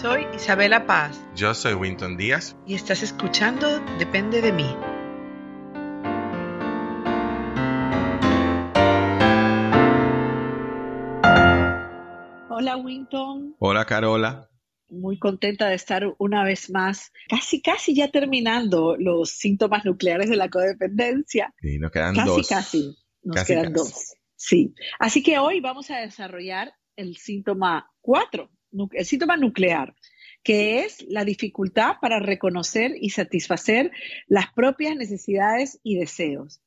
Soy Isabela Paz Yo soy Winton Díaz. y estás escuchando Depende de mí. Hola Winton, Hola Carola. muy contenta de estar una vez más, casi casi ya terminando los síntomas nucleares de la codependencia. Y nos quedan Casi dos. casi, nos Casi, quedan casi. dos. Sí, así que hoy vamos a desarrollar el síntoma 4, el síntoma nuclear, que es la dificultad para reconocer y satisfacer las propias necesidades y deseos.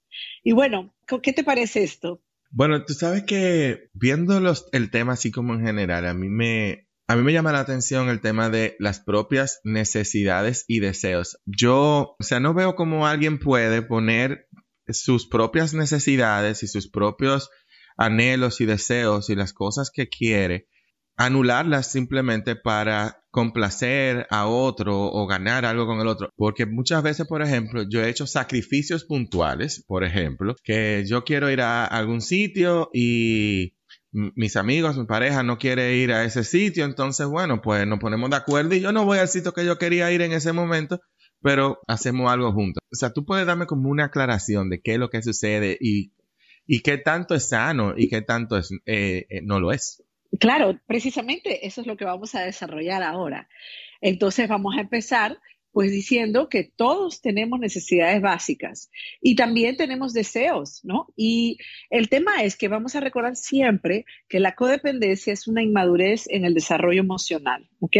Y bueno, ¿qué te parece esto? Bueno, tú sabes que viendo los, el tema así como en general, a mí me, a mí me llama la atención el tema de las propias necesidades y deseos. Yo, o sea, no veo cómo alguien puede poner sus propias necesidades y sus propios anhelos y deseos y las cosas que quiere, anularlas simplemente para complacer a otro o ganar algo con el otro. Porque muchas veces, por ejemplo, yo he hecho sacrificios puntuales, por ejemplo, que yo quiero ir a algún sitio y mis amigos, mi pareja no quiere ir a ese sitio, entonces, bueno, pues nos ponemos de acuerdo y yo no voy al sitio que yo quería ir en ese momento, pero hacemos algo juntos. O sea, tú puedes darme como una aclaración de qué es lo que sucede y, y qué tanto es sano y qué tanto es, eh, eh, no lo es. Claro, precisamente eso es lo que vamos a desarrollar ahora. Entonces vamos a empezar pues diciendo que todos tenemos necesidades básicas y también tenemos deseos, ¿no? Y el tema es que vamos a recordar siempre que la codependencia es una inmadurez en el desarrollo emocional, ¿ok?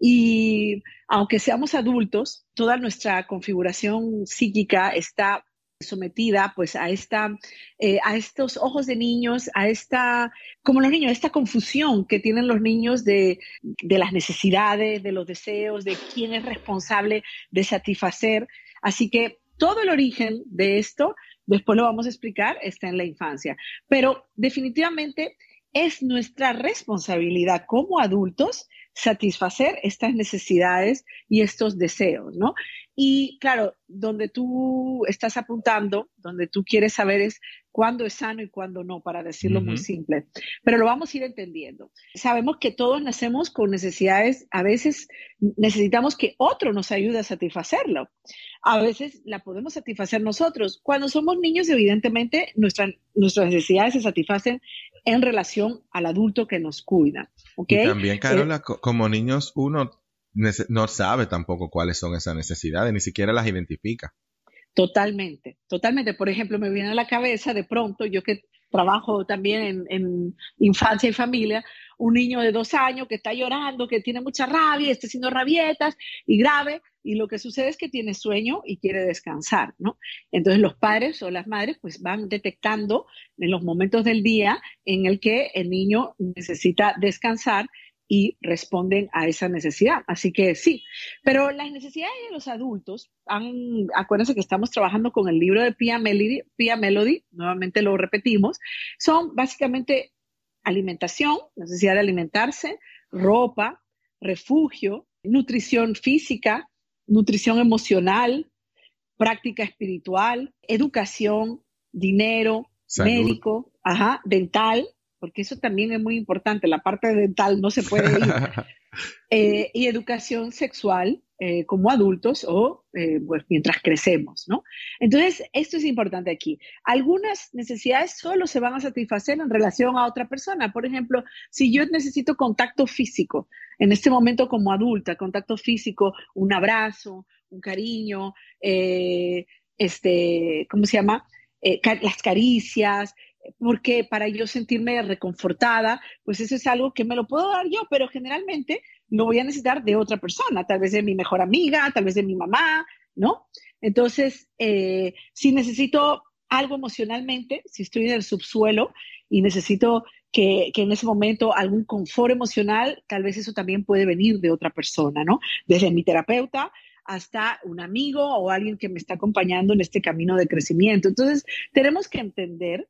Y aunque seamos adultos, toda nuestra configuración psíquica está sometida pues a esta eh, a estos ojos de niños a esta como los niños esta confusión que tienen los niños de, de las necesidades de los deseos de quién es responsable de satisfacer así que todo el origen de esto después lo vamos a explicar está en la infancia pero definitivamente es nuestra responsabilidad como adultos satisfacer estas necesidades y estos deseos, ¿no? Y claro, donde tú estás apuntando, donde tú quieres saber es cuándo es sano y cuándo no, para decirlo muy simple. Pero lo vamos a ir entendiendo. Sabemos que todos nacemos con necesidades, a veces necesitamos que otro nos ayude a satisfacerlo. A veces la podemos satisfacer nosotros. Cuando somos niños, evidentemente, nuestra- nuestras necesidades se satisfacen en relación al adulto que nos cuida. ¿ok? Y también, Carola, co- como niños, uno no sabe tampoco cuáles son esas necesidades, ni siquiera las identifica. Totalmente, totalmente. Por ejemplo, me viene a la cabeza de pronto, yo que trabajo también en, infancia y familia, un niño de dos años que está llorando, que tiene mucha rabia, está haciendo rabietas y grave, y lo que sucede es que tiene sueño y quiere descansar, ¿no? Entonces los padres o las madres pues van detectando en los momentos del día en el que el niño necesita descansar y responden a esa necesidad. Así que sí, pero las necesidades de los adultos, han, acuérdense que estamos trabajando con el libro de Pia Melody, Pia Melody, nuevamente lo repetimos, son básicamente alimentación, necesidad de alimentarse, ropa, refugio, nutrición física, nutrición emocional, práctica espiritual, educación, dinero, Salud. médico, ajá, dental, porque eso también es muy importante, la parte dental no se puede ir eh, y educación sexual eh, como adultos o eh, pues, mientras crecemos, ¿no? Entonces, esto es importante aquí. Algunas necesidades solo se van a satisfacer en relación a otra persona. Por ejemplo, si yo necesito contacto físico, en este momento como adulta, contacto físico, un abrazo, un cariño, este, ¿cómo se llama? Eh, ca- las caricias, porque para yo sentirme reconfortada, pues eso es algo que me lo puedo dar yo, pero generalmente lo voy a necesitar de otra persona, tal vez de mi mejor amiga, tal vez de mi mamá, ¿no? Entonces, eh, si necesito algo emocionalmente, si estoy en el subsuelo y necesito que, que en ese momento algún confort emocional, tal vez eso también puede venir de otra persona, ¿no? Desde mi terapeuta hasta un amigo o alguien que me está acompañando en este camino de crecimiento. Entonces, tenemos que entender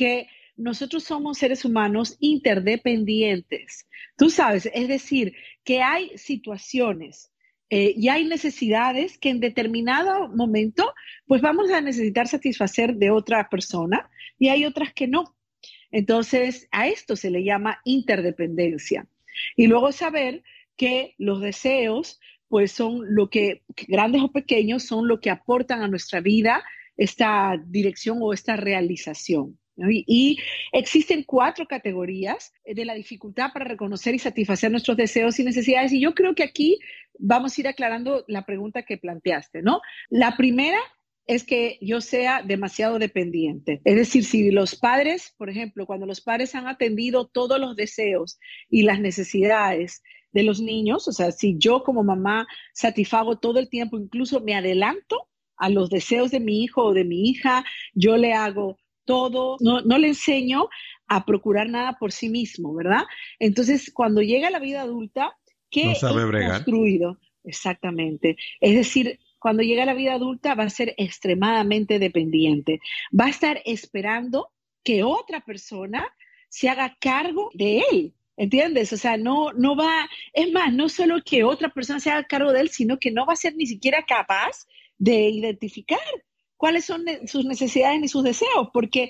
que nosotros somos seres humanos interdependientes. Tú sabes, es decir, que hay situaciones eh, y hay necesidades que en determinado momento, pues vamos a necesitar satisfacer de otra persona y hay otras que no. Entonces, a esto se le llama interdependencia. Y luego saber que los deseos, pues son lo que, grandes o pequeños, son lo que aportan a nuestra vida esta dirección o esta realización. Y, existen cuatro categorías de la dificultad para reconocer y satisfacer nuestros deseos y necesidades. Y yo creo que aquí vamos a ir aclarando la pregunta que planteaste, ¿no? La primera es que yo sea demasiado dependiente. Es decir, si los padres, por ejemplo, cuando los padres han atendido todos los deseos y las necesidades de los niños, o sea, si yo como mamá satisfago todo el tiempo, incluso me adelanto a los deseos de mi hijo o de mi hija, yo le hago todo, no, le enseño a procurar nada por sí mismo, ¿verdad? Entonces, cuando llega la vida adulta, ¿qué no sabe construido? Exactamente. Es decir, cuando llega la vida adulta va a ser extremadamente dependiente. Va a estar esperando que otra persona se haga cargo de él. ¿Entiendes? O sea, no, no va, es más, no solo que otra persona se haga cargo de él, sino que no va a ser ni siquiera capaz de identificar cuáles son sus necesidades ni sus deseos, porque,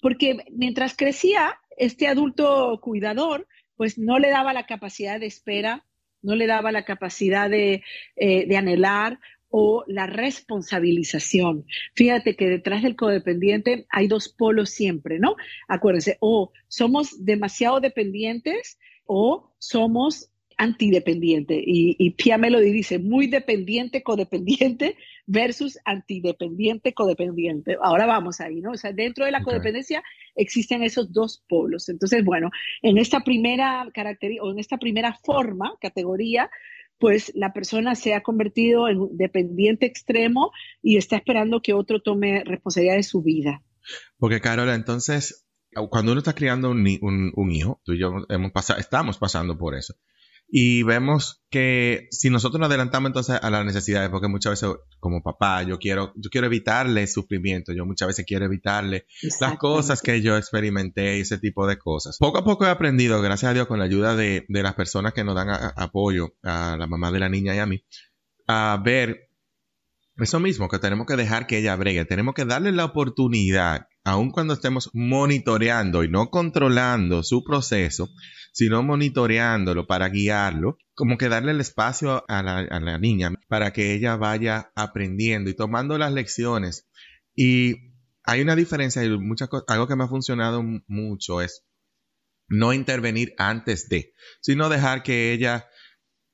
porque mientras crecía, este adulto cuidador, pues no le daba la capacidad de espera, no le daba la capacidad de, eh, de anhelar o la responsabilización. Fíjate que detrás del codependiente hay dos polos siempre, ¿no? Acuérdense, o somos demasiado dependientes o somos antidependiente. Y, y Pia Melody dice, muy dependiente, codependiente versus antidependiente, codependiente. Ahora vamos ahí, ¿no? O sea, dentro de la codependencia existen esos dos polos. Entonces, bueno, en esta primera característica o en esta primera forma, categoría, pues la persona se ha convertido en un dependiente extremo y está esperando que otro tome responsabilidad de su vida. Porque, Carola, entonces, cuando uno está criando un, un, hijo, tú y yo hemos pasado, estamos pasando por eso. Y vemos que si nosotros nos adelantamos entonces a las necesidades, porque muchas veces como papá yo quiero, yo quiero evitarle sufrimiento, yo muchas veces quiero evitarle las cosas que yo experimenté y ese tipo de cosas. Poco a poco he aprendido, gracias a Dios, con la ayuda de, las personas que nos dan apoyo, a la mamá de la niña y a mí, a ver eso mismo, que tenemos que dejar que ella bregue, tenemos que darle la oportunidad, aun cuando estemos monitoreando y no controlando su proceso, sino monitoreándolo para guiarlo, como que darle el espacio a la, niña para que ella vaya aprendiendo y tomando las lecciones. Y hay una diferencia y muchas algo que me ha funcionado mucho es no intervenir antes de, sino dejar que ella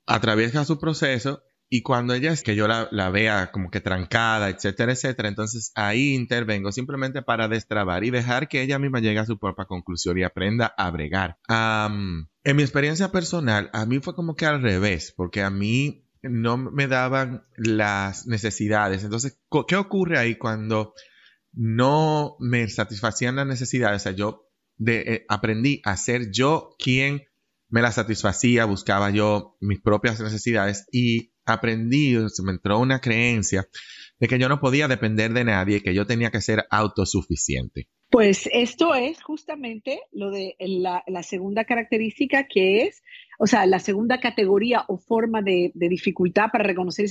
atraviese su proceso y cuando ella es que yo la, vea como que trancada, etcétera, etcétera, entonces ahí intervengo simplemente para destrabar y dejar que ella misma llegue a su propia conclusión y aprenda a bregar. en mi experiencia personal, a mí fue como que al revés, porque a mí no me daban las necesidades. Entonces, ¿qué ocurre ahí cuando no me satisfacían las necesidades? O sea, yo eh, aprendí a ser yo quien me las satisfacía, buscaba yo mis propias necesidades y aprendí, se me entró una creencia de que yo no podía depender de nadie, que yo tenía que ser autosuficiente. Pues esto es justamente lo de la, segunda característica que es, o sea, la segunda categoría o forma de, dificultad para reconocer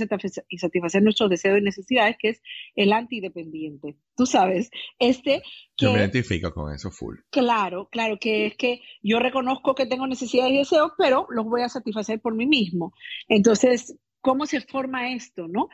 y satisfacer, nuestros deseos y necesidades, que es el antidependiente. Tú sabes, este... Que, yo me identifico con eso full. Claro, claro, que es que yo reconozco que tengo necesidades y deseos, pero los voy a satisfacer por mí mismo. Entonces, ¿Cómo se forma esto, no?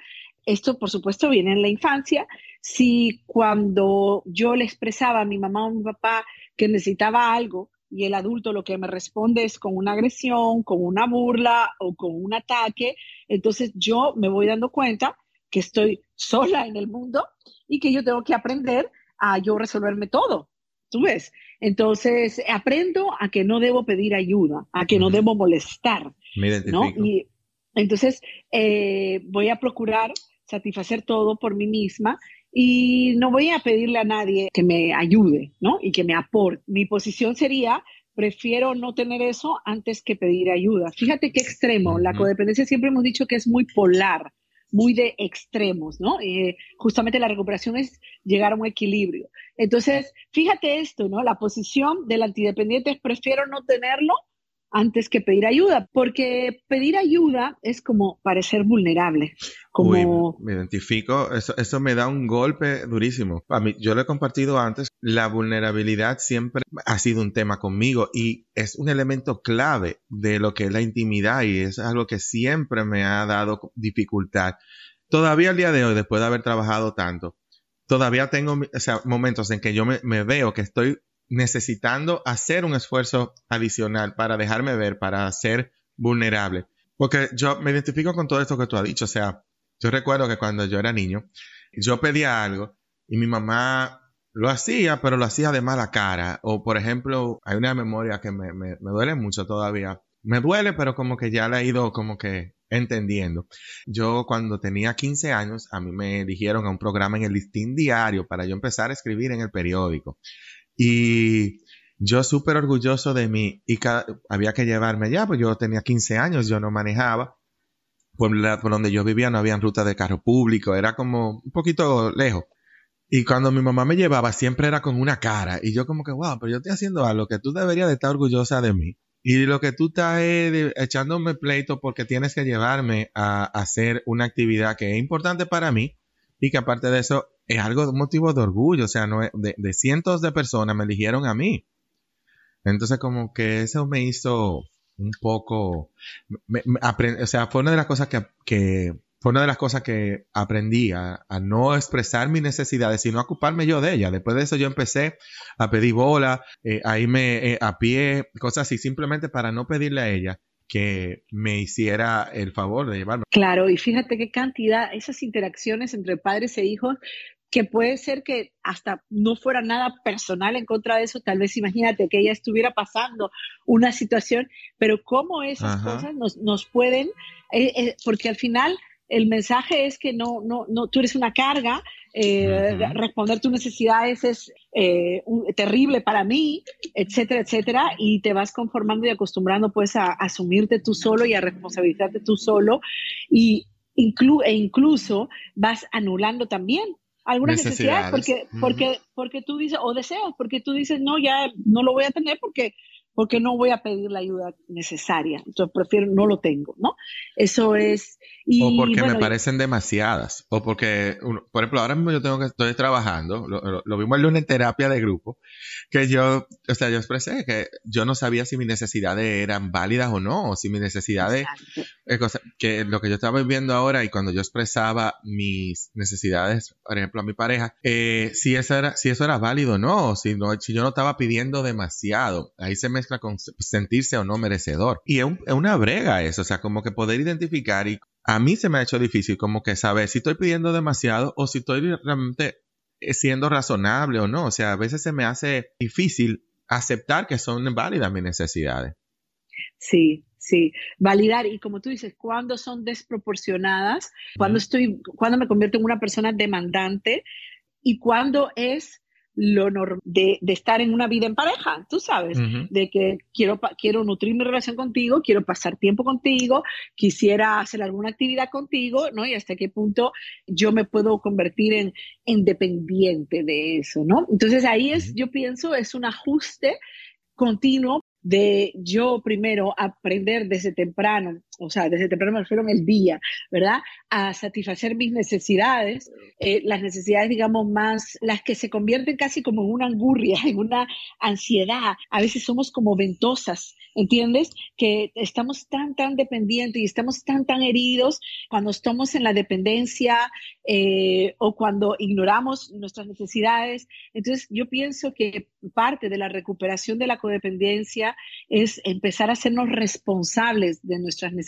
Esto, por supuesto, viene en la infancia. Si cuando yo le expresaba a mi mamá o a mi papá que necesitaba algo y el adulto lo que me responde es con una agresión, con una burla o con un ataque, entonces yo me voy dando cuenta que estoy sola en el mundo y que yo tengo que aprender a yo resolverme todo. ¿Tú ves? Entonces, aprendo a que no debo pedir ayuda, a que no debo molestar. Me. ¿no? Entonces, eh, voy a procurar satisfacer todo por mí misma y no voy a pedirle a nadie que me ayude, ¿no? Y que me aporte. Mi posición sería, prefiero no tener eso antes que pedir ayuda. Fíjate qué extremo. La codependencia siempre hemos dicho que es muy polar, muy de extremos, ¿no? Eh, justamente la recuperación es llegar a un equilibrio. Entonces, fíjate esto, ¿no? La posición del antidependiente es prefiero no tenerlo antes que pedir ayuda, porque pedir ayuda es como parecer vulnerable. Me identifico, eso, eso me da un golpe durísimo. Yo lo he compartido antes, la vulnerabilidad siempre ha sido un tema conmigo y es un elemento clave de lo que es la intimidad y es algo que siempre me ha dado dificultad. Todavía al día de hoy, después de haber trabajado tanto, todavía tengo momentos en que yo me veo que estoy necesitando hacer un esfuerzo adicional para dejarme ver, para ser vulnerable. Porque yo me identifico con todo esto que tú has dicho. O sea, yo recuerdo que cuando yo era niño, yo pedía algo y mi mamá lo hacía, pero lo hacía de mala cara. O, por ejemplo, hay una memoria que me, me, duele mucho todavía. Me duele, pero como que ya la he ido como que entendiendo. Yo cuando tenía 15 años, a mí me eligieron a un programa en el listín diario para yo empezar a escribir en el periódico. Y yo súper orgulloso de mí y había que llevarme allá, pues yo tenía 15 años, yo no manejaba. Por, donde yo vivía no había ruta de carro público, era como un poquito lejos. Y cuando mi mamá me llevaba siempre era con una cara y yo como que, wow, pero yo estoy haciendo algo que tú deberías de estar orgullosa de mí. Y lo que tú estás echándome pleito porque tienes que llevarme a hacer una actividad que es importante para mí y que aparte de eso es algo, un motivo de orgullo, o sea, no de, de, cientos de personas me eligieron a mí. Entonces como que eso me hizo un poco, o sea, fue una de las cosas que, que fue una de las cosas que aprendí a, no expresar mis necesidades, sino a ocuparme yo de ellas. Después de eso yo empecé a pedir bola, eh, a irme eh, a pie, cosas así, simplemente para no pedirle a ella que me hiciera el favor de llevarme. Claro, y fíjate qué cantidad, esas interacciones entre padres e hijos, que puede ser que hasta no fuera nada personal en contra de eso, tal vez imagínate que ella estuviera pasando una situación, pero cómo esas cosas nos, nos pueden, eh, eh, porque al final el mensaje es que no, no, no, tú eres una carga, eh, responder tus necesidades es eh, terrible para mí, etcétera, etcétera, y te vas conformando y acostumbrando pues a, asumirte tú solo y a responsabilizarte tú solo, y e incluso vas anulando también algunas necesidades, porque, porque, porque tú dices, o deseos, porque tú dices, no, ya no lo voy a tener porque porque no voy a pedir la ayuda necesaria. Entonces prefiero, no lo tengo, ¿no? Eso es... o porque me parecen demasiadas. O porque, por ejemplo, ahora mismo yo tengo que, estoy trabajando, lo, vimos el lunes en terapia de grupo, que yo, o sea, yo expresé que yo no sabía si mis necesidades eran válidas o no, o si mis necesidades, que lo que yo estaba viviendo ahora y cuando yo expresaba mis necesidades, por ejemplo, a mi pareja, eh, si, eso era, si eso era válido o no, si, no, si yo no estaba pidiendo demasiado. Ahí se me con sentirse o no merecedor. Y es, una brega eso, o sea, como que poder identificar y a mí se me ha hecho difícil como que saber si estoy pidiendo demasiado o si estoy realmente eh, siendo razonable o no. O sea, a veces se me hace difícil aceptar que son válidas mis necesidades. Sí, sí, validar y como tú dices, cuando son desproporcionadas, cuando estoy, cuando me convierto en una persona demandante y cuando es lo de, de, estar en una vida en pareja, tú sabes, de que quiero, quiero nutrir mi relación contigo, quiero pasar tiempo contigo, quisiera hacer alguna actividad contigo, ¿no? Y hasta qué punto yo me puedo convertir en, independiente de eso, ¿no? Entonces ahí es, yo pienso, es un ajuste continuo de yo primero aprender desde temprano, o sea, desde temprano me refiero en el día, ¿verdad? A satisfacer mis necesidades, eh, las necesidades, digamos, más, las que se convierten casi como en una angurria, en una ansiedad. A veces somos como ventosas, ¿entiendes? Que estamos tan, tan dependientes y estamos tan, tan heridos cuando estamos en la dependencia eh, o cuando ignoramos nuestras necesidades. Entonces, yo pienso que parte de la recuperación de la codependencia es empezar a hacernos responsables de nuestras necesidades.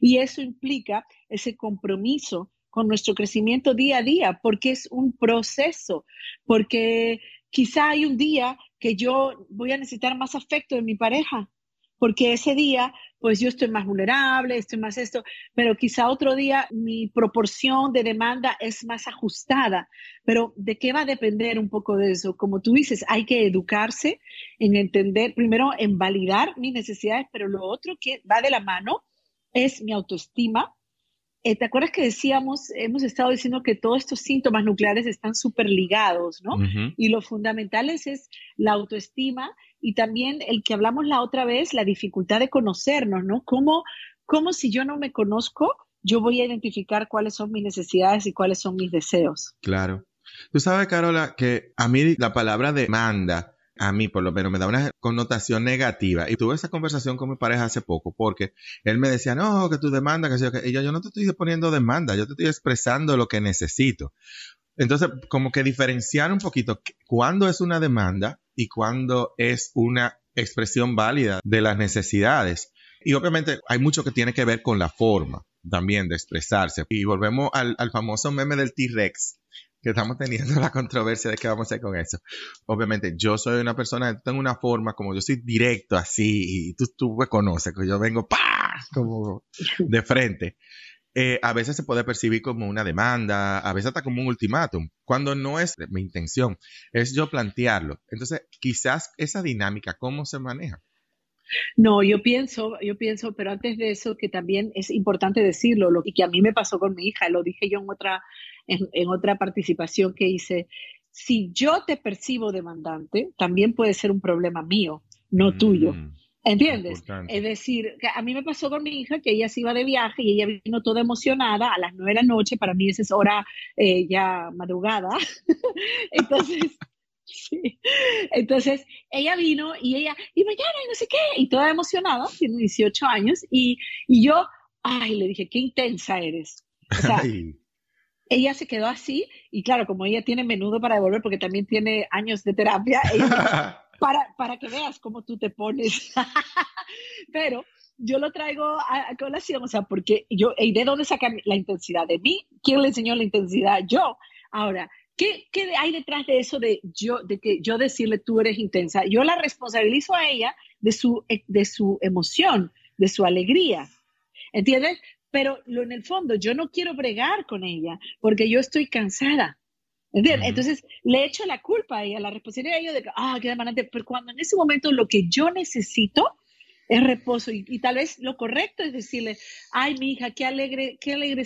Y eso implica ese compromiso con nuestro crecimiento día a día, porque es un proceso, porque quizá hay un día que yo voy a necesitar más afecto de mi pareja, porque ese día pues yo estoy más vulnerable, estoy más esto, pero quizá otro día mi proporción de demanda es más ajustada. Pero ¿de qué va a depender un poco de eso? Como tú dices, hay que educarse en entender, primero en validar mis necesidades, pero lo otro que va de la mano es mi autoestima. Eh, ¿Te acuerdas que decíamos, hemos estado diciendo que todos estos síntomas nucleares están súper ligados, ¿no? Y lo fundamental es, es la autoestima y también el que hablamos la otra vez, la dificultad de conocernos, ¿no? ¿Cómo, cómo si yo no me conozco, yo voy a identificar cuáles son mis necesidades y cuáles son mis deseos? Claro. Tú sabes, Carola, que a mí la palabra demanda, a mí por lo menos me da una connotación negativa. Y tuve esa conversación con mi pareja hace poco porque él me decía, no, que tu demanda, que, que... Yo, yo no te estoy poniendo demanda, yo te estoy expresando lo que necesito. Entonces, como que diferenciar un poquito cuándo es una demanda y cuándo es una expresión válida de las necesidades. Y obviamente hay mucho que tiene que ver con la forma también de expresarse. Y volvemos al, famoso meme del T-Rex, que estamos teniendo la controversia de qué vamos a hacer con eso. Obviamente, yo soy una persona, tengo una forma, como yo soy directo así, y tú, tú me conoces, que yo vengo, ¡pa! como de frente. Eh, a veces se puede percibir como una demanda, a veces hasta como un ultimátum, cuando no es mi intención, es yo plantearlo. Entonces, quizás esa dinámica, ¿cómo se maneja? No, yo pienso, yo pienso, pero antes de eso que también es importante decirlo, lo que a mí me pasó con mi hija, lo dije yo en otra, en, otra participación que hice, si yo te percibo demandante, también puede ser un problema mío, no tuyo. ¿Entiendes? Es decir, a mí me pasó con mi hija que ella se iba de viaje y ella vino toda emocionada a las nueve de la noche, para mí esa es hora eh, ya madrugada. Entonces, sí. Entonces, ella vino y ella, y mañana, y no sé qué, y toda emocionada, tiene 18 años, y, y yo, ay, le dije, qué intensa eres. O sea, ella se quedó así, y claro, como ella tiene menudo para devolver, porque también tiene años de terapia, ella para, para que veas cómo tú te pones. Pero yo lo traigo a, colación, o sea, porque yo, ¿y de dónde saca la intensidad? ¿De mí? ¿Quién le enseñó la intensidad? Yo. Ahora, ¿qué, ¿qué, hay detrás de eso de yo, de que yo decirle tú eres intensa? Yo la responsabilizo a ella de su, de su emoción, de su alegría. ¿Entiendes? Pero lo, en el fondo yo no quiero bregar con ella porque yo estoy cansada. Entonces, le echo la culpa a ella, la responsabilidad a ella de que, ah, qué demandante, pero cuando en ese momento lo que yo necesito es reposo y, tal vez lo correcto es decirle, ay, mi hija, qué alegre, qué alegre,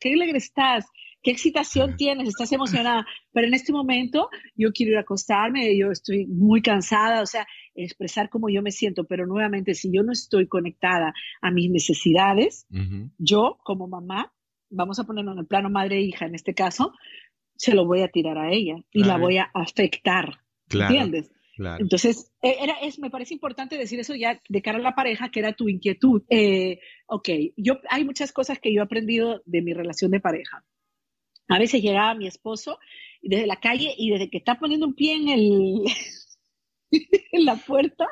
qué alegre estás, qué excitación tienes, estás emocionada, pero en este momento yo quiero ir a acostarme, yo estoy muy cansada, o sea, expresar cómo yo me siento, pero nuevamente, si yo no estoy conectada a mis necesidades, yo como mamá, vamos a ponerlo en el plano madre-hija en este caso, se lo voy a tirar a ella y la voy a afectar. ¿Entiendes? Entonces, e, era, es, me parece importante decir eso ya de cara a la pareja, que era tu inquietud. Eh, ok, yo, hay muchas cosas que yo he aprendido de mi relación de pareja. A veces llegaba mi esposo desde la calle y desde que está poniendo un pie en, el, en la puerta,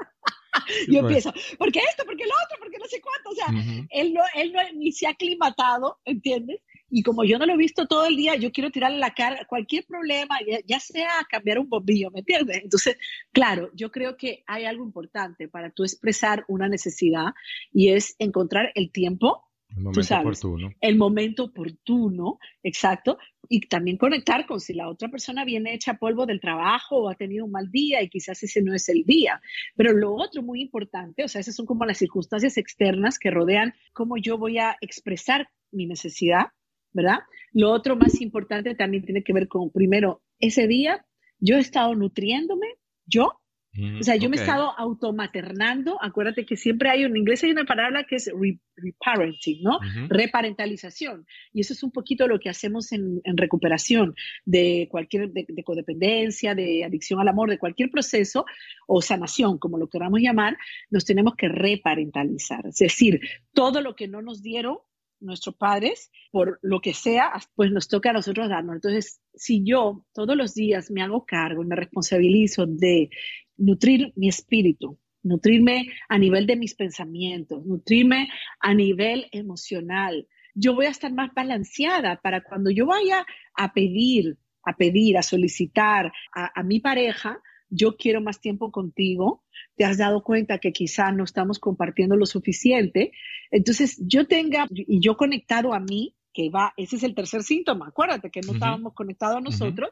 yo pues. empiezo, ¿por qué esto? ¿Por qué lo otro? ¿Por qué no sé cuánto? O sea, él, no, él no, ni se ha aclimatado, ¿entiendes? Y como yo no lo he visto todo el día, yo quiero tirarle la cara cualquier problema, ya, sea cambiar un bombillo, ¿me entiendes? Entonces, claro, yo creo que hay algo importante para tú expresar una necesidad y es encontrar el tiempo. El momento oportuno. El momento oportuno, exacto. Y también conectar con si la otra persona viene hecha polvo del trabajo o ha tenido un mal día y quizás ese no es el día. Pero lo otro muy importante, o sea, esas son como las circunstancias externas que rodean cómo yo voy a expresar mi necesidad ¿verdad? Lo otro más importante también tiene que ver con, primero, ese día yo he estado nutriéndome, yo, mm, o sea, yo me he estado automaternando. Acuérdate que siempre hay en inglés hay una palabra que es reparenting, ¿no? Reparentalización. Y eso es un poquito lo que hacemos en, recuperación de cualquier, de, de, codependencia, de adicción al amor, de cualquier proceso o sanación, como lo queramos llamar, nos tenemos que reparentalizar. Es decir, todo lo que no nos dieron nuestros padres, por lo que sea, pues nos toca a nosotros darnos. Entonces, si yo todos los días me hago cargo y me responsabilizo de nutrir mi espíritu, nutrirme a nivel de mis pensamientos, nutrirme a nivel emocional, yo voy a estar más balanceada para cuando yo vaya a pedir, a pedir, a solicitar a, a mi pareja, yo quiero más tiempo contigo, te has dado cuenta que quizá no estamos compartiendo lo suficiente, entonces yo tenga y yo conectado a mí, que va, ese es el tercer síntoma, acuérdate que no estábamos conectados a nosotros,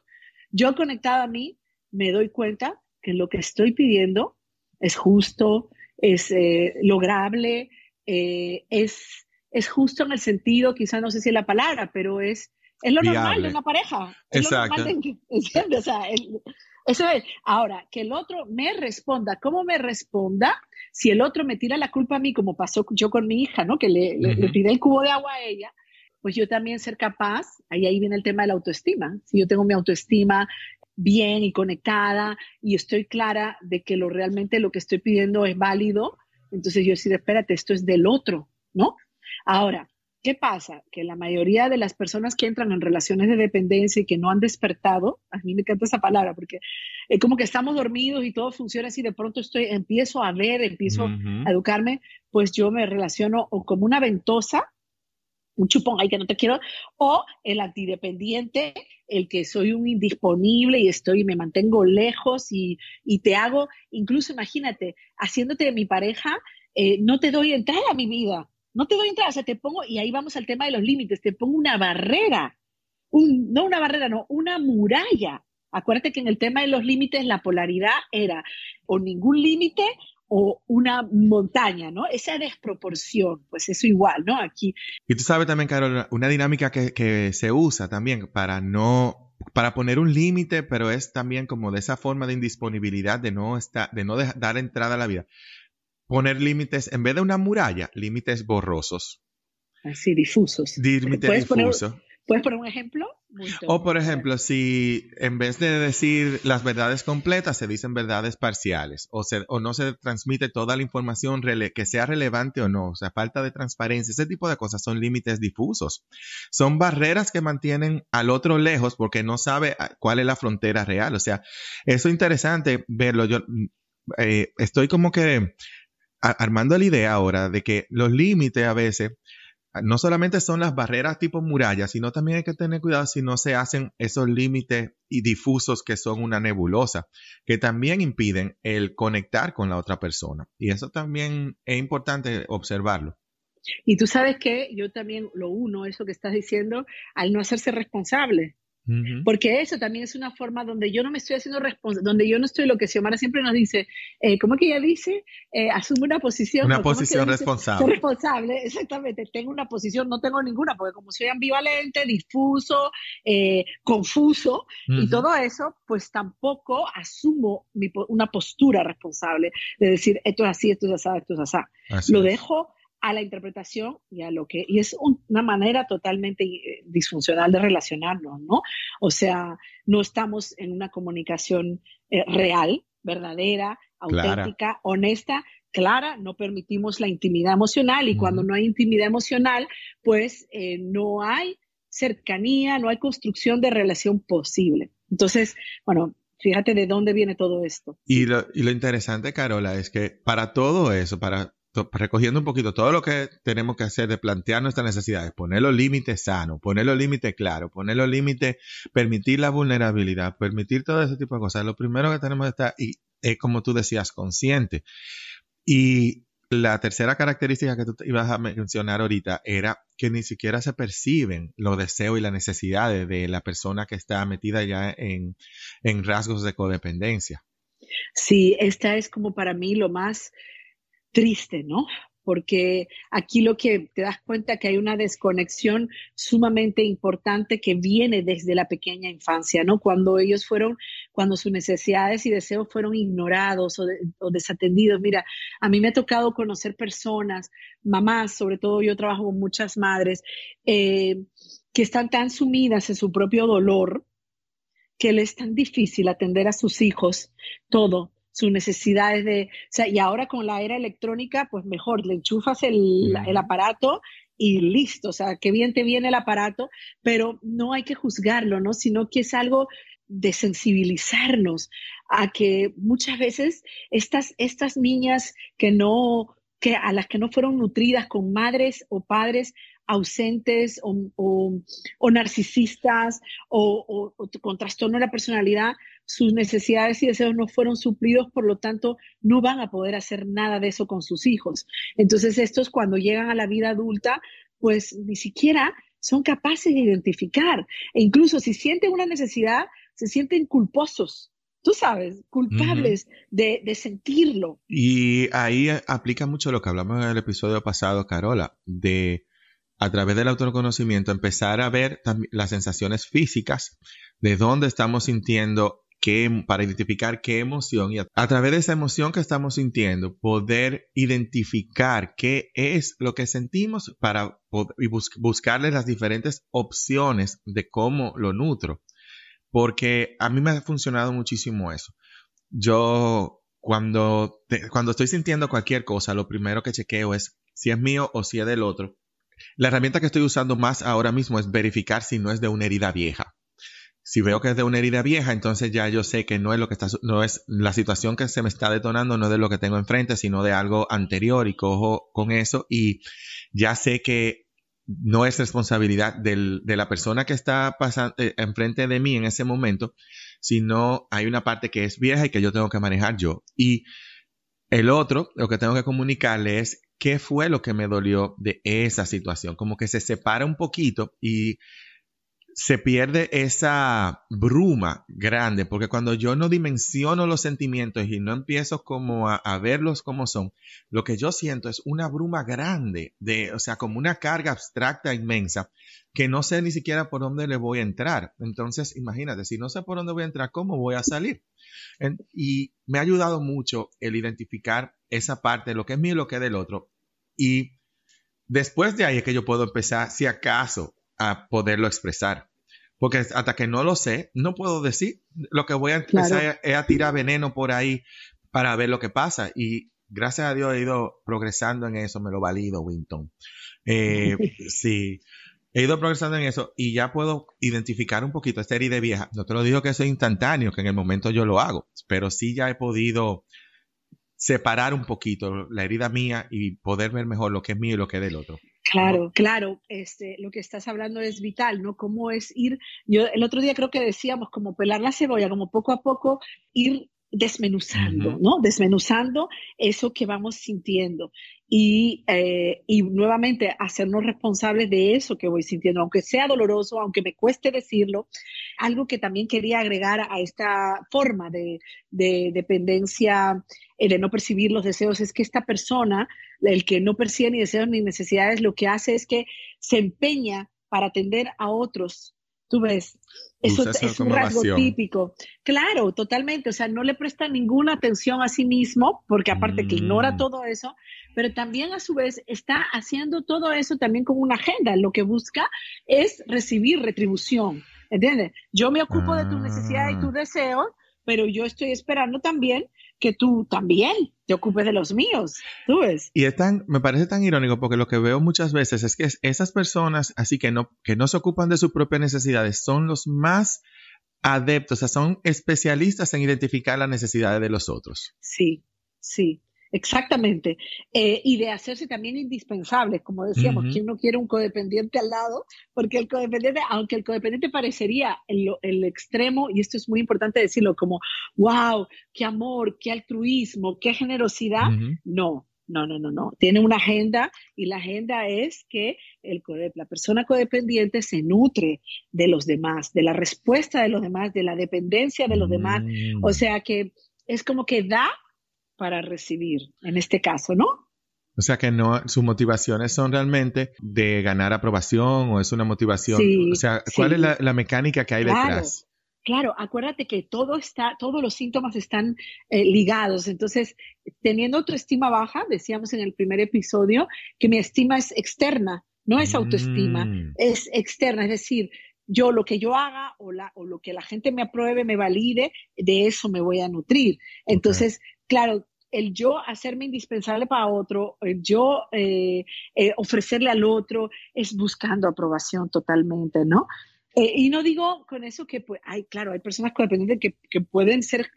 yo conectado a mí me doy cuenta que lo que estoy pidiendo es justo, es eh, lograble, eh, es, es justo en el sentido, quizá no sé si es la palabra, pero es, es lo normal de una pareja. Es Exacto. Lo normal de, O sea, Eso es. Ahora, que el otro me responda, ¿cómo me responda? Si el otro me tira la culpa a mí, como pasó yo con mi hija, ¿no? Que le, uh el cubo de agua a ella, pues yo también ser capaz, ahí, ahí viene el tema de la autoestima. Si yo tengo mi autoestima bien y conectada y estoy clara de que lo realmente lo que estoy pidiendo es válido, entonces yo decir, espérate, esto es del otro, ¿no? Ahora, ¿Qué pasa? Que la mayoría de las personas que entran en relaciones de dependencia y que no han despertado, a mí me encanta esa palabra porque es como que estamos dormidos y todo funciona así, de pronto estoy, empiezo a ver, empiezo a educarme, pues yo me relaciono o como una ventosa, un chupón ahí que no te quiero, o el antidependiente, el que soy un indisponible y estoy, me mantengo lejos y, te hago, incluso imagínate, haciéndote de mi pareja, eh, no te doy entrada a mi vida no te doy entrada, o sea, te pongo, y ahí vamos al tema de los límites, te pongo una barrera, no una barrera, no, una muralla. Acuérdate que en el tema de los límites la polaridad era o ningún límite o una montaña, ¿no? Esa desproporción, pues eso igual, ¿no? Aquí. Y tú sabes también, Carol, una dinámica que, que se usa también para no para poner un límite, pero es también como de esa forma de indisponibilidad, de no, estar, de no dar entrada a la vida poner límites, en vez de una muralla, límites borrosos. Así, difusos. Límites difusos. ¿Puedes poner un ejemplo? o por ejemplo, si en vez de decir las verdades completas, se dicen verdades parciales, o, o no se transmite toda la información que sea relevante o no, o sea, falta de transparencia, ese tipo de cosas son límites difusos. Son barreras que mantienen al otro lejos porque no sabe ah, cuál es la frontera real. O sea, eso es interesante verlo. Yo mm, eh, estoy como que armando la idea ahora de que los límites a veces no solamente son las barreras tipo murallas, sino también hay que tener cuidado si no se hacen esos límites y difusos que son una nebulosa, que también impiden el conectar con la otra persona. Y eso también es importante observarlo. Y tú sabes que yo también lo uno, eso que estás diciendo, al no hacerse responsable. Porque eso también es una forma donde yo no me estoy haciendo responsable, donde yo no estoy lo que Xiomara siempre nos dice, eh, ¿cómo que ella dice? Eh, asume una posición. Una posición responsable. Soy responsable, exactamente. Tengo una posición, no tengo ninguna, porque como soy ambivalente, difuso, eh, confuso y todo eso, pues tampoco asumo una postura responsable de decir, esto es así, esto es así, esto es así. lo dejo a la interpretación y a lo que, y es una manera totalmente eh, disfuncional de relacionarnos, ¿no? O sea, no estamos en una comunicación eh, real, verdadera, auténtica, honesta, clara, no permitimos la intimidad emocional y cuando no hay intimidad emocional, pues eh, no hay cercanía, no hay construcción de relación posible. Entonces, bueno, fíjate de dónde viene todo esto. Y lo, y lo interesante, Carola, es que para todo eso, para recogiendo un poquito todo lo que tenemos que hacer de plantear nuestras necesidades, poner los límites sanos, poner los límites claros, poner los límites, permitir la vulnerabilidad, permitir todo ese tipo de cosas. Lo primero que tenemos que estar, y es como tú decías, consciente. Y la tercera característica que tú ibas a mencionar ahorita era que ni siquiera se perciben los deseos y las necesidades de la persona que está metida ya en, en rasgos de codependencia. Sí, esta es como para mí lo más triste, ¿no? Porque aquí lo que te das cuenta que hay una desconexión sumamente importante que viene desde la pequeña infancia, ¿no? Cuando ellos fueron, cuando sus necesidades y deseos fueron ignorados o, desatendidos. Mira, a mí me ha tocado conocer personas, mamás, sobre todo yo trabajo con muchas madres, eh, que están tan sumidas en su propio dolor que les es tan difícil atender a sus hijos todo sus necesidades de, o sea, y ahora con la era electrónica, pues mejor, le enchufas el, el, aparato y listo, o sea, qué bien te viene el aparato, pero no hay que juzgarlo, ¿no? Sino que es algo de sensibilizarnos a que muchas veces estas, estas niñas que no, que a las que no fueron nutridas con madres o padres ausentes o, narcisistas o, con trastorno de la personalidad, sus necesidades y deseos no fueron suplidos, por lo tanto, no van a poder hacer nada de eso con sus hijos. Entonces, estos cuando llegan a la vida adulta, pues ni siquiera son capaces de identificar. E incluso si sienten una necesidad, se sienten culposos tú sabes, culpables de, de, sentirlo. Y ahí aplica mucho lo que hablamos en el episodio pasado, Carola, de a través del autoconocimiento empezar a ver las sensaciones físicas de dónde estamos sintiendo qué, para identificar qué emoción y a, través de esa emoción que estamos sintiendo, poder identificar qué es lo que sentimos para y las diferentes opciones de cómo lo nutro. Porque a mí me ha funcionado muchísimo eso. Yo cuando, cuando estoy sintiendo cualquier cosa, lo primero que chequeo es si es mío o si es del otro. La herramienta que estoy usando más ahora mismo es verificar si no es de una herida vieja. Si veo que es de una herida vieja, entonces ya yo sé que no es lo que está, no es la situación que se me está detonando, no es de lo que tengo enfrente, sino de algo anterior y cojo con eso y ya sé que no es responsabilidad de la persona que está pasando eh, enfrente de mí en ese momento, sino hay una parte que es vieja y que yo tengo que manejar yo. Y el otro, lo que tengo que comunicarle es qué fue lo que me dolió de esa situación, como que se separa un poquito y se pierde esa bruma grande, porque cuando yo no dimensiono los sentimientos y no empiezo como a, verlos como son, lo que yo siento es una bruma grande, de, o sea, como una carga abstracta inmensa, que no sé ni siquiera por dónde le voy a entrar. Entonces, imagínate, si no sé por dónde voy a entrar, ¿cómo voy a salir? y me ha ayudado mucho el identificar esa parte, lo que es mío y lo que es del otro. Y después de ahí es que yo puedo empezar, si acaso, a poderlo expresar. Porque hasta que no lo sé, no puedo decir. Lo que voy a empezar es a tirar veneno por ahí para ver lo que pasa. Y gracias a Dios he ido progresando en eso, me lo valido, Winton. Eh, sí, he ido progresando en eso y ya puedo identificar un poquito esta herida vieja. No te lo digo que eso es instantáneo, que en el momento yo lo hago, pero sí ya he podido separar un poquito la herida mía y poder ver mejor lo que es mío y lo que es del otro. Claro, claro, este, lo que estás hablando es vital, ¿no? Cómo es ir, yo el otro día creo que decíamos como pelar la cebolla, como poco a poco ir desmenuzando, ¿no? Desmenuzando eso que vamos sintiendo y, eh, y, nuevamente hacernos responsables de eso que voy sintiendo, aunque sea doloroso, aunque me cueste decirlo. Algo que también quería agregar a esta forma de, de dependencia, eh, de no percibir los deseos, es que esta persona, el que no percibe ni deseos ni necesidades, lo que hace es que se empeña para atender a otros. Tú ves, eso es un rasgo típico. Claro, totalmente. O sea, no le presta ninguna atención a sí mismo, porque aparte que ignora mm. todo eso, pero también a su vez está haciendo todo eso también con una agenda. Lo que busca es recibir retribución. ¿Entiendes? Yo me ocupo de tu necesidad y tu ah. deseo, pero yo estoy esperando también que tú también te ocupes de los míos, tú ves. Y es tan, me parece tan irónico porque lo que veo muchas veces es que esas personas así que no, que no se ocupan de sus propias necesidades son los más adeptos, o sea, son especialistas en identificar las necesidades de los otros. Sí, sí. Exactamente. Eh, y de hacerse también indispensables, como decíamos, ¿quién no quiere un codependiente al lado? Porque el codependiente, aunque el codependiente parecería el, el extremo, y esto es muy importante decirlo, como, wow, qué amor, qué altruismo, qué generosidad, no. No, no, no, no. Tiene una agenda y la agenda es que el la persona codependiente se nutre de los demás, de la respuesta de los demás, de la dependencia de los demás. O mm. sea que es como que da para recibir, en este caso, ¿no? O sea que no, sus motivaciones son realmente de ganar aprobación o es una motivación. o sea, ¿cuál es la, mecánica que hay detrás? Claro, acuérdate que todo está, todos los síntomas están eh, ligados. Entonces, teniendo autoestima baja, decíamos en el primer episodio que mi estima es externa, no es autoestima, mm. es externa. Es decir, yo lo que yo haga o, la, o lo que la gente me apruebe, me valide, de eso me voy a nutrir. Entonces, claro, el yo hacerme indispensable para otro, el yo eh, eh, ofrecerle al otro, es buscando aprobación totalmente, ¿no? Eh, y no digo con eso que, pues, hay, claro, hay personas codependientes que, que pueden ser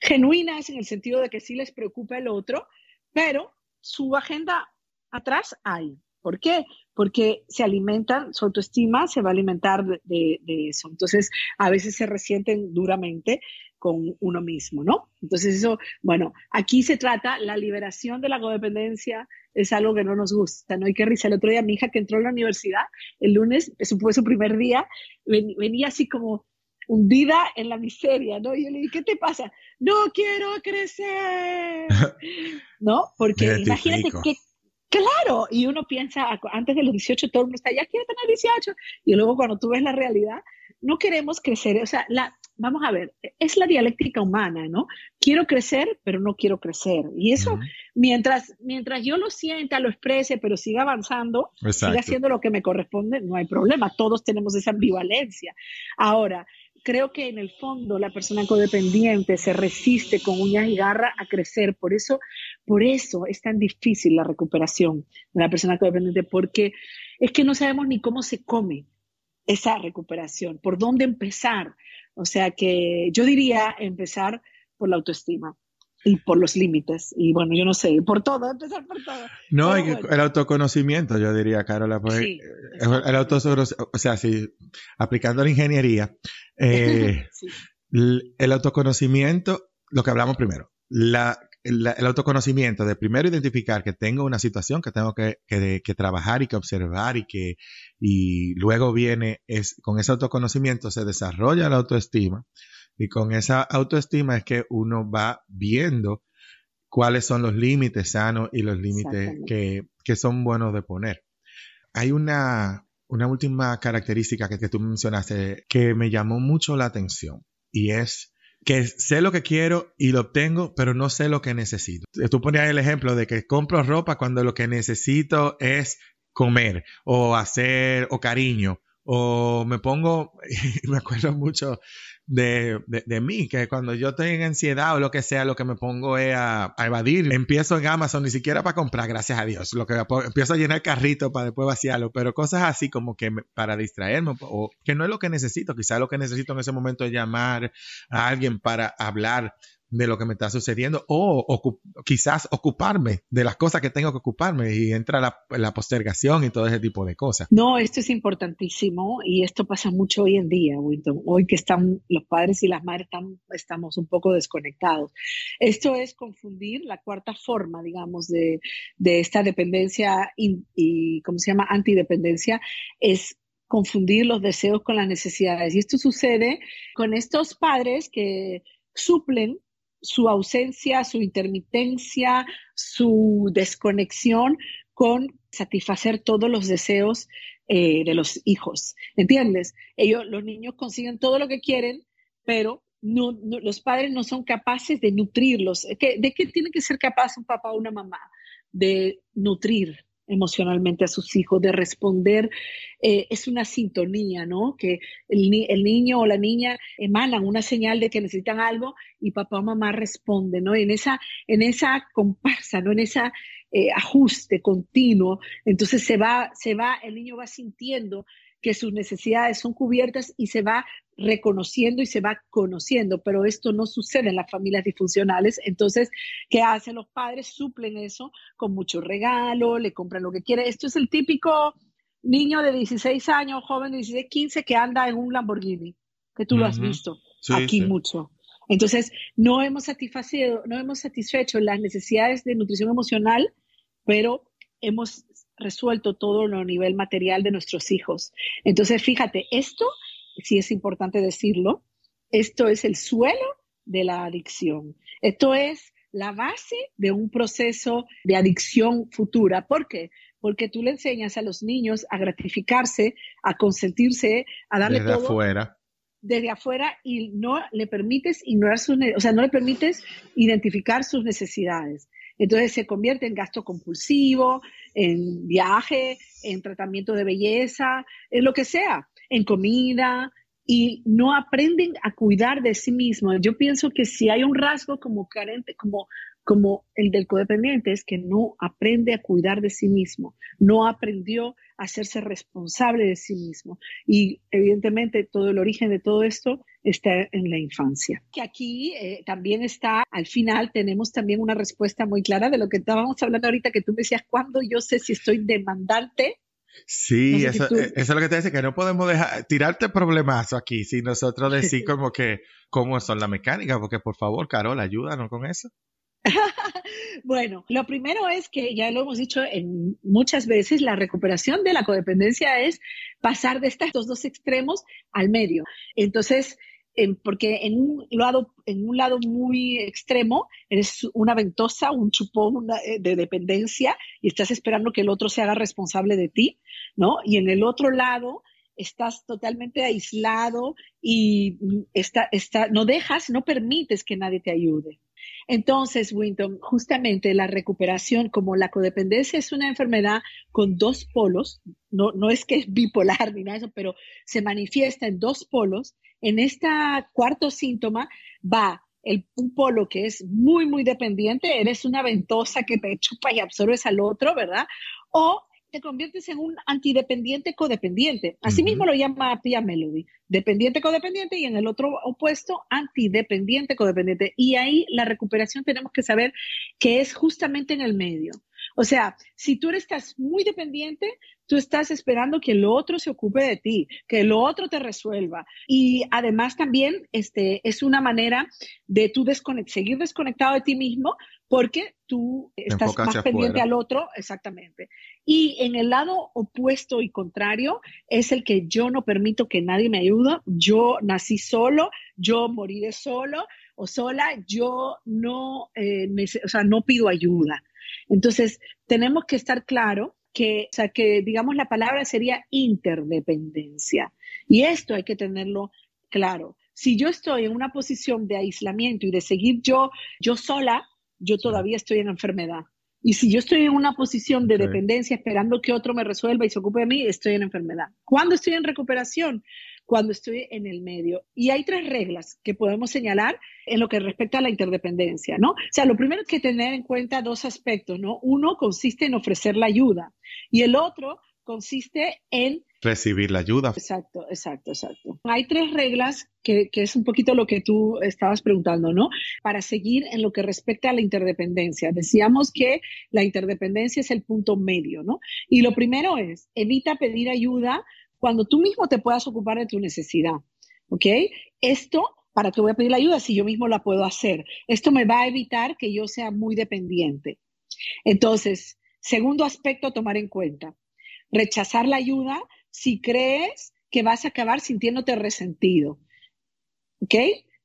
genuinas en el sentido de que sí les preocupa el otro, pero su agenda atrás hay. ¿Por qué? Porque se alimentan, su autoestima se va a alimentar de, de, eso. Entonces, a veces se resienten duramente con uno mismo, ¿no? Entonces eso, bueno, aquí se trata, la liberación de la codependencia es algo que no nos gusta, ¿no? Y qué risa, el otro día mi hija que entró a la universidad, el lunes, eso fue su primer día, venía así como hundida en la miseria, ¿no? Y yo le dije, ¿qué te pasa? No quiero crecer, ¿no? Porque imagínate que, claro, y uno piensa, antes de los 18 todo el mundo está, ya quiero tener 18, y luego cuando tú ves la realidad, no queremos crecer, o sea, la, vamos a ver, es la dialéctica humana, ¿no? Quiero crecer, pero no quiero crecer. Y eso, mientras, mientras yo lo sienta, lo exprese, pero siga avanzando, siga haciendo lo que me corresponde, no hay problema. Todos tenemos esa ambivalencia. Ahora, creo que en el fondo la persona codependiente se resiste con uñas y garra a crecer. Por eso, por eso es tan difícil la recuperación de la persona codependiente, porque es que no sabemos ni cómo se come esa recuperación, por dónde empezar. O sea que yo diría empezar por la autoestima y por los límites. Y bueno, yo no sé, por todo, empezar por todo. No, el autoconocimiento, yo diría, Carola. Pues, sí, el, autoconocimiento, o sea, si aplicando la ingeniería, eh, el autoconocimiento, lo que hablamos primero, la, el, autoconocimiento de primero identificar que tengo una situación que tengo que, que, trabajar y que observar y que y luego viene es con ese autoconocimiento se desarrolla la autoestima y con esa autoestima es que uno va viendo cuáles son los límites sanos y los límites que, que, son buenos de poner. Hay una, una última característica que, que tú mencionaste que me llamó mucho la atención y es que sé lo que quiero y lo obtengo, pero no sé lo que necesito. Tú ponías el ejemplo de que compro ropa cuando lo que necesito es comer o hacer o cariño o me pongo, me acuerdo mucho de, de, mí, que cuando yo estoy en ansiedad o lo que sea, lo que me pongo es a, evadir. Empiezo en Amazon ni siquiera para comprar, gracias a Dios. Lo que empiezo a llenar carrito para después vaciarlo, pero cosas así como que para distraerme o que no es lo que necesito. Quizás lo que necesito en ese momento es llamar a alguien para hablar de lo que me está sucediendo o quizás ocuparme de las cosas que tengo que ocuparme y entra la, postergación y todo ese tipo de cosas. No, esto es importantísimo y esto pasa mucho hoy en día, Winton. Hoy que están los padres y las madres estamos un poco desconectados. Esto es confundir la cuarta forma, digamos, de, esta dependencia y, ¿cómo se llama? Antidependencia, es confundir los deseos con las necesidades. Y esto sucede con estos padres que suplen su ausencia, su intermitencia, su desconexión con satisfacer todos los deseos eh, de los hijos. ¿Entiendes? Ellos, los niños consiguen todo lo que quieren, pero los padres no son capaces de nutrirlos. ¿De qué tiene que ser capaz un papá o una mamá? De nutrir emocionalmente a sus hijos, de responder, eh, es una sintonía, ¿no? Que el, niño o la niña emanan una señal de que necesitan algo y papá o mamá responden, ¿no? En esa, en esa comparsa, ¿no? En ese eh, ajuste continuo, entonces se va, se va, el niño va sintiendo que sus necesidades son cubiertas y se va reconociendo y se va conociendo, pero esto no sucede en las familias disfuncionales. Entonces, ¿qué hacen los padres? Suplen eso con mucho regalo, le compran lo que quiere. Esto es el típico niño de 16 años, joven de 16, 15 que anda en un Lamborghini, que tú lo has visto aquí mucho. Entonces, no hemos satisfacido, no hemos satisfecho las necesidades de nutrición emocional, pero hemos resuelto todo lo a nivel material de nuestros hijos. Entonces, fíjate, esto, si es importante decirlo, esto es el suelo de la adicción. Esto es la base de un proceso de adicción futura. ¿Por qué? Porque tú le enseñas a los niños a gratificarse, a consentirse, a darle desde todo afuera. desde afuera y no le permites ignorar sus, o sea, no le permites identificar sus necesidades. Entonces se convierte en gasto compulsivo, en viaje, en tratamiento de belleza, en lo que sea, en comida, y no aprenden a cuidar de sí mismos. Yo pienso que si hay un rasgo como carente, como como el del codependiente es que no aprende a cuidar de sí mismo, no aprendió a hacerse responsable de sí mismo. Y evidentemente todo el origen de todo esto está en la infancia. Que aquí eh, también está, al final tenemos también una respuesta muy clara de lo que estábamos hablando ahorita, que tú me decías, ¿cuándo yo sé si estoy demandante? Sí, eso, eh, eso, es lo que te dice, que no podemos dejar, tirarte problemazo aquí, si nosotros decir como que cómo son la mecánica, porque por favor, Carol, ayúdanos con eso. bueno, lo primero es que ya lo hemos dicho en muchas veces, la recuperación de la codependencia es pasar de estos dos extremos al medio. Entonces, porque en un lado, en un lado muy extremo eres una ventosa, un chupón eh, de dependencia y estás esperando que el otro se haga responsable de ti, ¿no? Y en el otro lado estás totalmente aislado y está, está, no dejas, no permites que nadie te ayude. Entonces, Winton, justamente la recuperación, como la codependencia es una enfermedad con dos polos, no, no es que es bipolar ni nada de eso, pero se manifiesta en dos polos, en este cuarto síntoma va el, un polo que es muy, muy dependiente, eres una ventosa que te chupa y absorbes al otro, ¿verdad? O te conviertes en un antidependiente codependiente. Así mismo lo llama Pia Melody, dependiente codependiente y en el otro opuesto, antidependiente codependiente. Y ahí la recuperación tenemos que saber que es justamente en el medio. O sea, si tú estás muy dependiente, tú estás esperando que el otro se ocupe de ti, que el otro te resuelva. Y además también este, es una manera de tú seguir desconectado de ti mismo porque tú estás más pendiente al otro, exactamente. Y en el lado opuesto y contrario es el que yo no permito que nadie me ayude, yo nací solo, yo moriré solo o sola, yo no, eh, o sea, no pido ayuda. Entonces, tenemos que estar claro que, o sea, que digamos la palabra sería interdependencia. Y esto hay que tenerlo claro. Si yo estoy en una posición de aislamiento y de seguir yo, yo sola, yo todavía estoy en enfermedad. Y si yo estoy en una posición de dependencia esperando que otro me resuelva y se ocupe de mí, estoy en enfermedad. ¿Cuándo estoy en recuperación? Cuando estoy en el medio. Y hay tres reglas que podemos señalar en lo que respecta a la interdependencia, ¿no? O sea, lo primero es que tener en cuenta dos aspectos, ¿no? Uno consiste en ofrecer la ayuda y el otro consiste en recibir la ayuda. Exacto, exacto, exacto. Hay tres reglas que, que, es un poquito lo que tú estabas preguntando, ¿no? Para seguir en lo que respecta a la interdependencia. Decíamos que la interdependencia es el punto medio, ¿no? Y lo primero es, evita pedir ayuda cuando tú mismo te puedas ocupar de tu necesidad, ¿ok? Esto, ¿para qué voy a pedir la ayuda si yo mismo la puedo hacer? Esto me va a evitar que yo sea muy dependiente. Entonces, segundo aspecto a tomar en cuenta, rechazar la ayuda si crees que vas a acabar sintiéndote resentido. ¿Ok?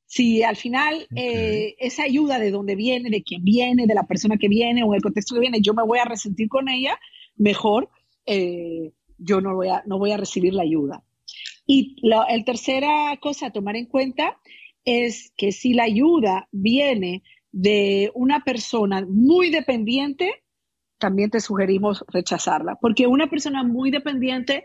Si al final eh, esa ayuda de dónde viene, de quién viene, de la persona que viene o el contexto que viene, yo me voy a resentir con ella, mejor eh, yo no voy, a, no voy a recibir la ayuda. Y la el tercera cosa a tomar en cuenta es que si la ayuda viene de una persona muy dependiente, también te sugerimos rechazarla, porque una persona muy dependiente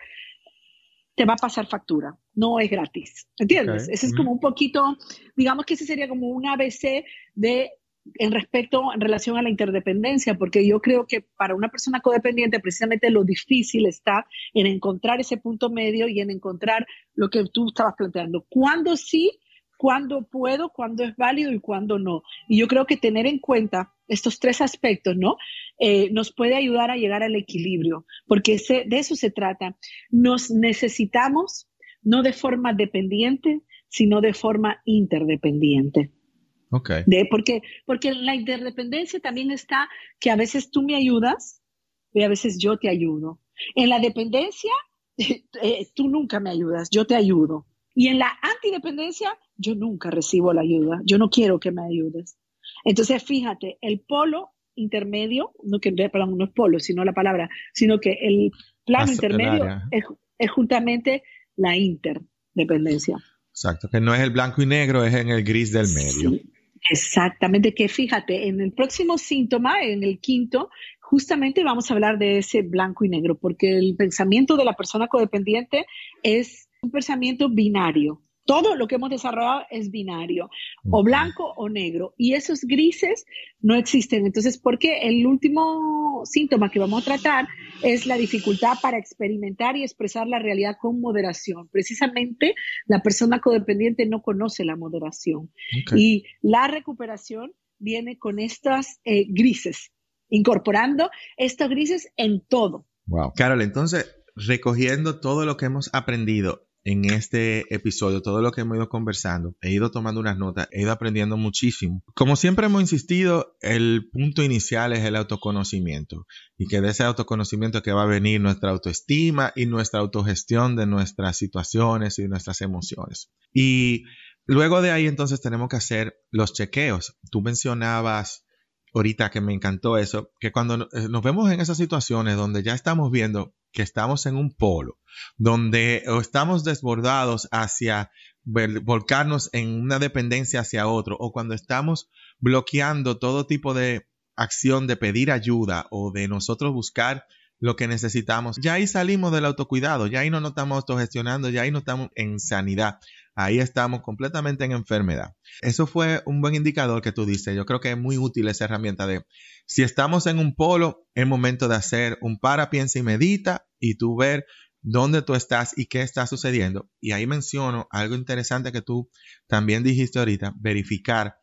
te va a pasar factura, no es gratis, ¿entiendes? Ese es como un poquito, digamos que ese sería como un ABC de en respecto en relación a la interdependencia, porque yo creo que para una persona codependiente precisamente lo difícil está en encontrar ese punto medio y en encontrar lo que tú estabas planteando. ¿Cuándo sí? ¿Cuándo puedo? ¿Cuándo es válido y cuándo no? Y yo creo que tener en cuenta estos tres aspectos, ¿no? Eh, nos puede ayudar a llegar al equilibrio, porque de eso se trata. Nos necesitamos no de forma dependiente, sino de forma interdependiente. Okay. De, porque, porque la interdependencia también está que a veces tú me ayudas y a veces yo te ayudo. En la dependencia, eh, tú nunca me ayudas, yo te ayudo. Y en la antidependencia, yo nunca recibo la ayuda, yo no quiero que me ayudes. Entonces, fíjate, el polo intermedio, no que perdón, no es polo, sino la palabra, sino que el plano intermedio es, es, justamente la interdependencia. Exacto, que no es el blanco y negro, es en el gris del medio. Exactamente, que fíjate, en el próximo síntoma, en el quinto, justamente vamos a hablar de ese blanco y negro, porque el pensamiento de la persona codependiente es un pensamiento binario todo lo que hemos desarrollado es binario, o blanco o negro, y esos grises no existen. Entonces, ¿por qué? El último síntoma que vamos a tratar es la dificultad para experimentar y expresar la realidad con moderación. Precisamente la persona codependiente no conoce la moderación. Y la recuperación viene con estas eh, grises, incorporando estos grises en todo. Wow. Carol, entonces, recogiendo todo lo que hemos aprendido en este episodio, todo lo que hemos ido conversando, he ido tomando unas notas, he ido aprendiendo muchísimo. Como siempre hemos insistido, el punto inicial es el autoconocimiento y que de ese autoconocimiento que va a venir nuestra autoestima y nuestra autogestión de nuestras situaciones y nuestras emociones. Y luego de ahí entonces tenemos que hacer los chequeos. Tú mencionabas ahorita que me encantó eso, que cuando eh, nos vemos en esas situaciones donde ya estamos viendo que estamos en un polo, donde estamos desbordados hacia volcarnos en una dependencia hacia otro, o cuando estamos bloqueando todo tipo de acción de pedir ayuda o de nosotros buscar lo que necesitamos, ya ahí salimos del autocuidado, ya ahí no nos estamos autogestionando, ya ahí no estamos en sanidad ahí estamos completamente en enfermedad. Eso fue un buen indicador que tú dices. Yo creo que es muy útil esa herramienta de si estamos en un polo, es momento de hacer un para, piensa y medita y tú ver dónde tú estás y qué está sucediendo. Y ahí menciono algo interesante que tú también dijiste ahorita, verificar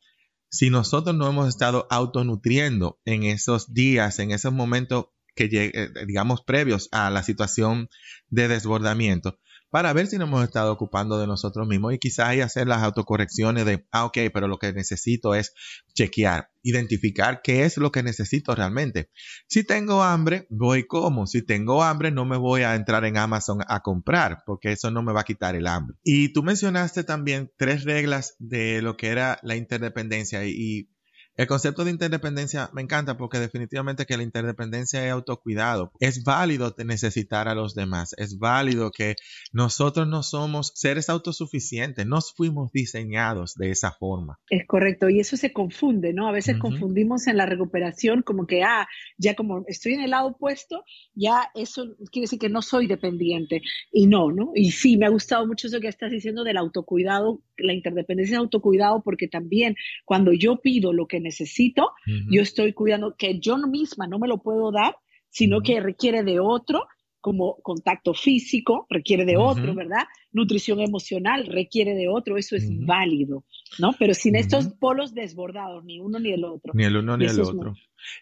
si nosotros no hemos estado autonutriendo en esos días, en esos momentos que eh, digamos previos a la situación de desbordamiento para ver si nos hemos estado ocupando de nosotros mismos y quizás ahí hacer las autocorrecciones de, ah, ok, pero lo que necesito es chequear, identificar qué es lo que necesito realmente. Si tengo hambre, voy como. Si tengo hambre, no me voy a entrar en Amazon a comprar, porque eso no me va a quitar el hambre. Y tú mencionaste también tres reglas de lo que era la interdependencia y el concepto de interdependencia me encanta porque definitivamente que la interdependencia es autocuidado. Es válido necesitar a los demás. Es válido que nosotros no somos seres autosuficientes. Nos fuimos diseñados de esa forma. Es correcto. Y eso se confunde, ¿no? A veces confundimos en la recuperación como que, ah, ya como estoy en el lado opuesto, ya eso quiere decir que no soy dependiente. Y no, ¿no? Y sí, me ha gustado mucho eso que estás diciendo del autocuidado, la interdependencia de autocuidado, porque también cuando yo pido lo que necesito, yo estoy cuidando que yo misma no me lo puedo dar, sino que requiere de otro, como contacto físico, requiere de otro, ¿verdad? Nutrición emocional requiere de otro, eso es válido, ¿no? Pero sin estos polos desbordados, ni uno ni el otro. Ni el uno ni el otro.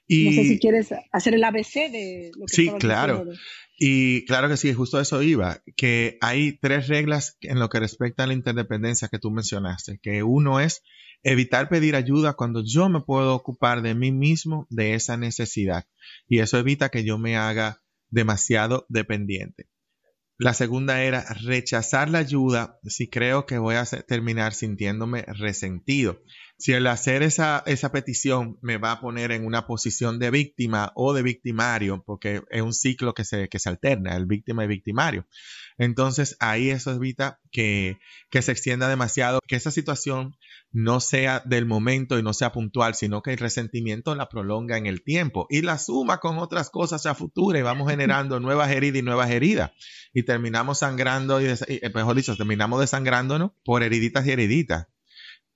y... No sé si quieres hacer el ABC de lo que Sí, claro. Y claro que sí, justo eso iba, que hay tres reglas en lo que respecta a la interdependencia que tú mencionaste, que uno es evitar pedir ayuda cuando yo me puedo ocupar de mí mismo de esa necesidad. Y eso evita que yo me haga demasiado dependiente. La segunda era rechazar la ayuda si creo que voy a terminar sintiéndome resentido. Si el hacer esa, esa petición me va a poner en una posición de víctima o de victimario, porque es un ciclo que se, que se alterna, el víctima y victimario. Entonces ahí eso evita que, que se extienda demasiado, que esa situación no sea del momento y no sea puntual, sino que el resentimiento la prolonga en el tiempo y la suma con otras cosas a futuro y vamos generando nuevas heridas y nuevas heridas y terminamos sangrando y, eh, mejor dicho, terminamos desangrándonos por heriditas y heriditas.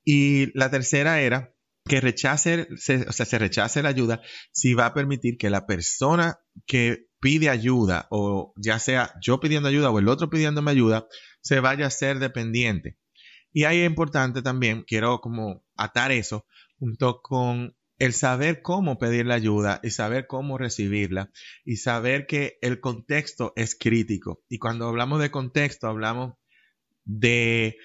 Y la tercera era que rechace, o sea, se rechace la ayuda si va a permitir que la persona que pide ayuda o ya sea yo pidiendo ayuda o el otro pidiéndome ayuda, se vaya a ser dependiente. Y ahí es importante también, quiero como atar eso junto con el saber cómo pedir la ayuda y saber cómo recibirla y saber que el contexto es crítico. Y cuando hablamos de contexto, hablamos de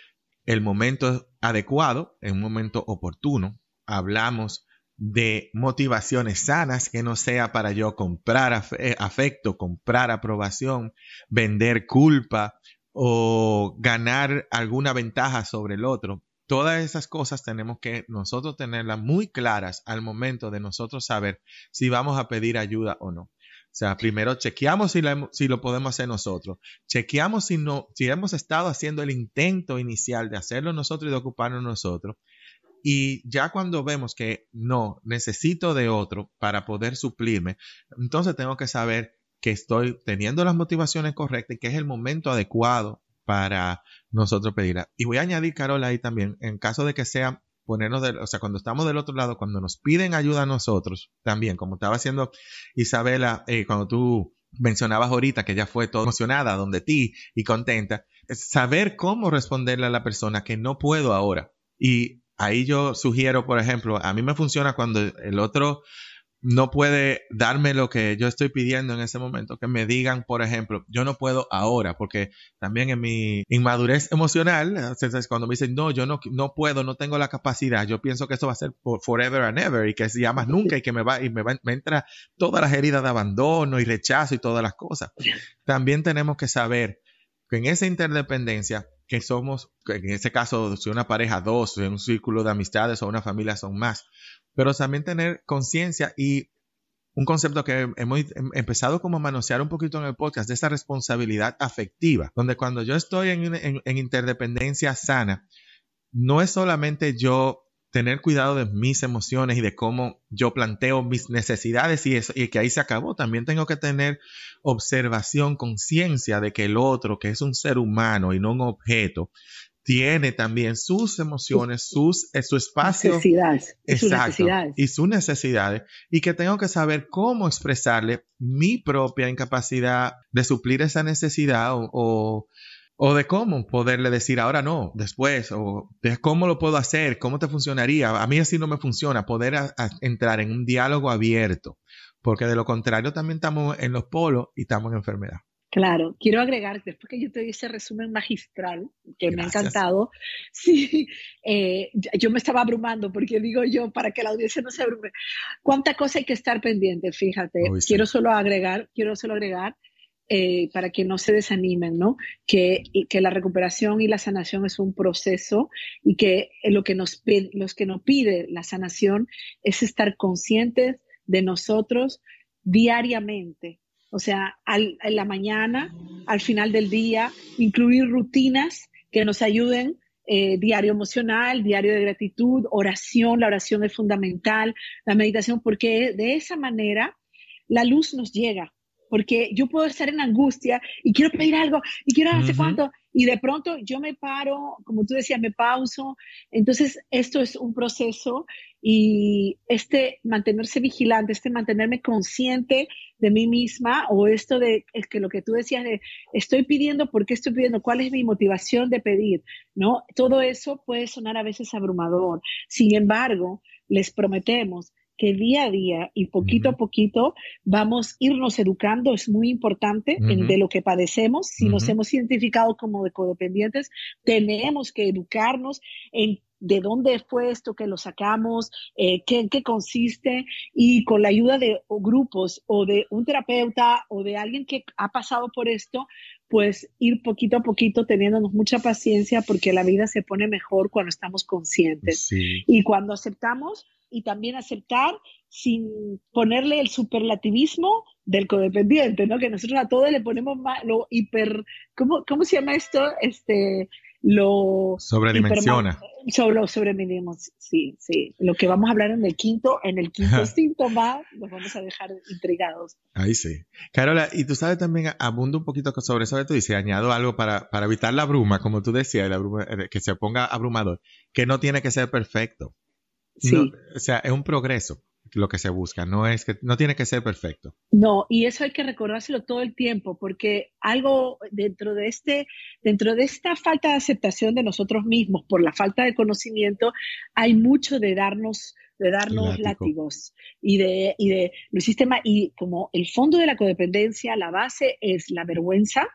el momento adecuado, en un momento oportuno. Hablamos de motivaciones sanas, que no sea para yo comprar afecto, comprar aprobación, vender culpa o ganar alguna ventaja sobre el otro. Todas esas cosas tenemos que nosotros tenerlas muy claras al momento de nosotros saber si vamos a pedir ayuda o no. O sea, primero chequeamos si, lo podemos hacer nosotros. Chequeamos si, no, si hemos estado haciendo el intento inicial de hacerlo nosotros y de ocuparnos nosotros. Y ya cuando vemos que no, necesito de otro para poder suplirme, entonces tengo que saber que estoy teniendo las motivaciones correctas y que es el momento adecuado para nosotros pedirla. Y voy a añadir, Carol, ahí también, en caso de que sea ponernos, de, o sea, cuando estamos del otro lado, cuando nos piden ayuda a nosotros, también, como estaba haciendo Isabela, eh, cuando tú mencionabas ahorita que ella fue toda emocionada donde ti y contenta, saber cómo responderle a la persona que no puedo ahora. Y ahí yo sugiero, por ejemplo, a mí me funciona cuando el otro no puede darme lo que yo estoy pidiendo en ese momento, que me digan, por ejemplo, yo no puedo ahora, porque también en mi inmadurez emocional, cuando me dicen, no, yo no, no puedo, no tengo la capacidad, yo pienso que eso va a ser por forever and ever y que se llama nunca y que me va, y me, va, me entra todas las heridas de abandono y rechazo y todas las cosas. También tenemos que saber que en esa interdependencia, que somos, en ese caso, si una pareja, dos, en un círculo de amistades o una familia son más, pero también tener conciencia y un concepto que hemos empezado como a manosear un poquito en el podcast, de esa responsabilidad afectiva, donde cuando yo estoy en, interdependencia sana, no es solamente yo tener cuidado de mis emociones y de cómo yo planteo mis necesidades y, eso, y que ahí se acabó. También tengo que tener observación, conciencia de que el otro, que es un ser humano y no un objeto, tiene también sus emociones, sus, eh, su espacio. Necesidades. Exacto. Sus necesidades. Y sus necesidades. Y que tengo que saber cómo expresarle mi propia incapacidad de suplir esa necesidad o, o, de cómo poderle decir ahora no, después, o de cómo lo puedo hacer, cómo te funcionaría. A mí así no me funciona, poder entrar en un diálogo abierto, porque de lo contrario también estamos en los polos y estamos en enfermedad. Claro, quiero agregar, después que yo te di ese resumen magistral, que me ha encantado, sí, eh, yo me estaba abrumando, porque digo yo, para que la audiencia no se abrume, cuánta cosa hay que estar pendiente, fíjate, quiero solo agregar, quiero solo agregar, eh, para que no se desanimen, ¿no? Que, que la recuperación y la sanación es un proceso y que lo que nos, los que nos pide la sanación es estar conscientes de nosotros diariamente, o sea, en la mañana, al final del día, incluir rutinas que nos ayuden, eh, diario emocional, diario de gratitud, oración, la oración es fundamental, la meditación, porque de esa manera la luz nos llega, porque yo puedo estar en angustia y quiero pedir algo y quiero hacer cuánto y de pronto yo me paro, como tú decías, me pauso. Entonces, esto es un proceso y este mantenerse vigilante, este mantenerme consciente de mí misma o esto de es que lo que tú decías de estoy pidiendo, ¿por qué estoy pidiendo? ¿Cuál es mi motivación de pedir? ¿No? Todo eso puede sonar a veces abrumador. Sin embargo, les prometemos que día a día y poquito a poquito vamos a irnos educando, es muy importante de lo que padecemos. Si nos hemos identificado como codependientes, tenemos que educarnos en de dónde fue esto que lo sacamos, eh, qué, en qué consiste, y con la ayuda de grupos o de un terapeuta o de alguien que ha pasado por esto, pues ir poquito a poquito teniéndonos mucha paciencia porque la vida se pone mejor cuando estamos conscientes. Y cuando aceptamos y también aceptar sin ponerle el superlativismo del codependiente, ¿no? Que nosotros a todos le ponemos más, lo hiper, ¿cómo, ¿cómo se llama esto? Este, lo sobredimensiona. Sobre, sobredimensionamos, sí, sí. Lo que vamos a hablar en el quinto, en el quinto síntoma, nos vamos a dejar intrigados. Ahí sí. Carola, y tú sabes también, abundo un poquito sobre eso, tú dices, añado algo para, para evitar la bruma, como tú decías, la bruma, eh, que se ponga abrumador, que no tiene que ser perfecto. Sí. o sea, es un progreso lo que se busca, no es que no tiene que ser perfecto. No, y eso hay que recordárselo todo el tiempo, porque algo dentro de este, dentro de esta falta de aceptación de nosotros mismos por la falta de conocimiento, hay mucho de darnos de darnos látigos y de, y de el sistema y como el fondo de la codependencia, la base es la vergüenza,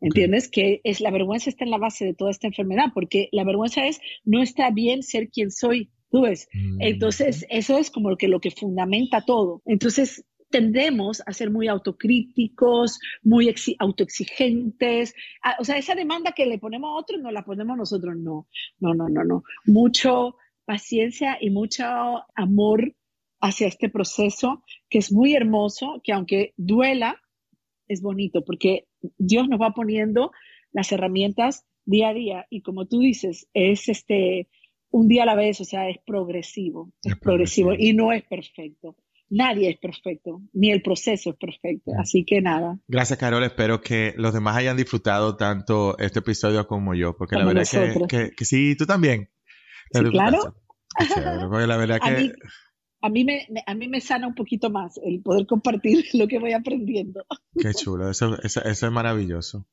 ¿Entiendes? Que es la vergüenza está en la base de toda esta enfermedad, porque la vergüenza es no está bien ser quien soy, Mm. Entonces, eso es como lo que, lo que fundamenta todo. Entonces, tendemos a ser muy autocríticos, muy autoexigentes. Ah, o sea, esa demanda que le ponemos a otros, no la ponemos nosotros, no. No, no, no, no. Mucho paciencia y mucho amor hacia este proceso que es muy hermoso, que aunque duela, es bonito porque Dios nos va poniendo las herramientas día a día y como tú dices, es este un día a la vez, o sea, es progresivo, es, progresivo. y no es perfecto. Nadie es perfecto, ni el proceso es perfecto. Así que nada. Gracias, Carol. Espero que los demás hayan disfrutado tanto este episodio como yo, porque la verdad que, que, sí, tú también. Sí, claro. la verdad que... A mí, me, a mí me sana un poquito más el poder compartir lo que voy aprendiendo. Qué chulo, eso, eso es maravilloso.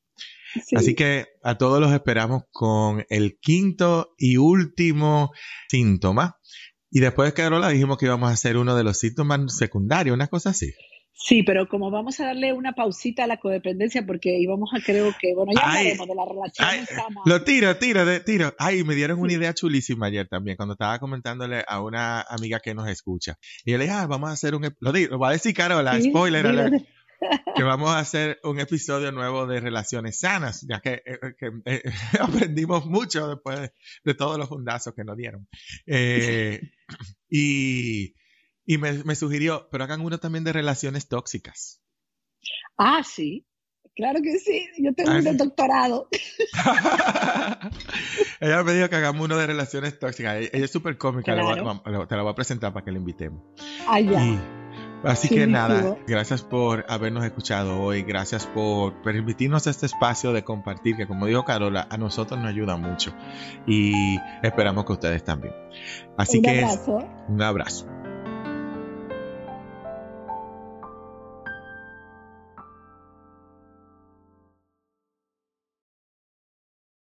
Así que a todos los esperamos con el quinto y último síntoma. Y después, Carola, dijimos que íbamos a hacer uno de los síntomas secundarios, una cosa así. Sí, pero como vamos a darle una pausita a la codependencia, porque íbamos a, creo que, bueno, ya hablaremos de la relación. lo tiro, tiro, de, tiro. Ay, me dieron una idea chulísima ayer también, cuando estaba comentándole a una amiga que nos escucha. Y yo le dije, ah, vamos a hacer un, lo digo, lo va a decir Carola, spoiler que vamos a hacer un episodio nuevo de relaciones sanas, ya que, eh, eh, aprendimos mucho después de, todos los fundazos que nos dieron. y y me, sugirió, pero hagan uno también de relaciones tóxicas. Ah, sí. Claro que sí, yo tengo un doctorado. Ella me dijo que hagamos uno de relaciones tóxicas. Ella es súper cómica, te la voy a presentar para que la invitemos. Ah, ya. Así que nada, gracias por habernos escuchado hoy, gracias por permitirnos este espacio de compartir, que como dijo Carola, a nosotros nos ayuda mucho y esperamos que ustedes también. Así un que abrazo. un abrazo.